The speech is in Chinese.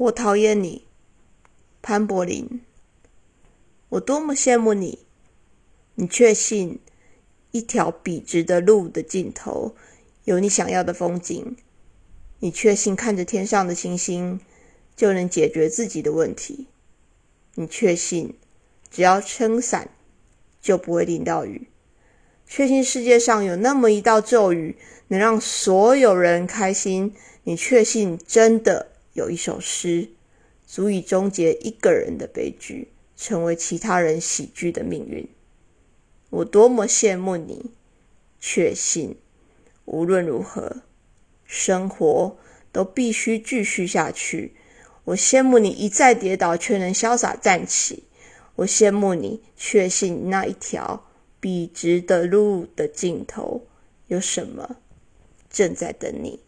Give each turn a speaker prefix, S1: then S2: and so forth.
S1: 我讨厌你，潘柏林。我多么羡慕你，你确信一条笔直的路的尽头有你想要的风景。你确信看着天上的星星就能解决自己的问题。你确信只要撑伞就不会淋到雨。确信世界上有那么一道咒语能让所有人开心。你确信真的。有一首诗，足以终结一个人的悲剧，成为其他人喜剧的命运。我多么羡慕你，确信无论如何，生活都必须继续下去。我羡慕你一再跌倒却能潇洒站起。我羡慕你，确信那一条笔直的路的尽头有什么正在等你。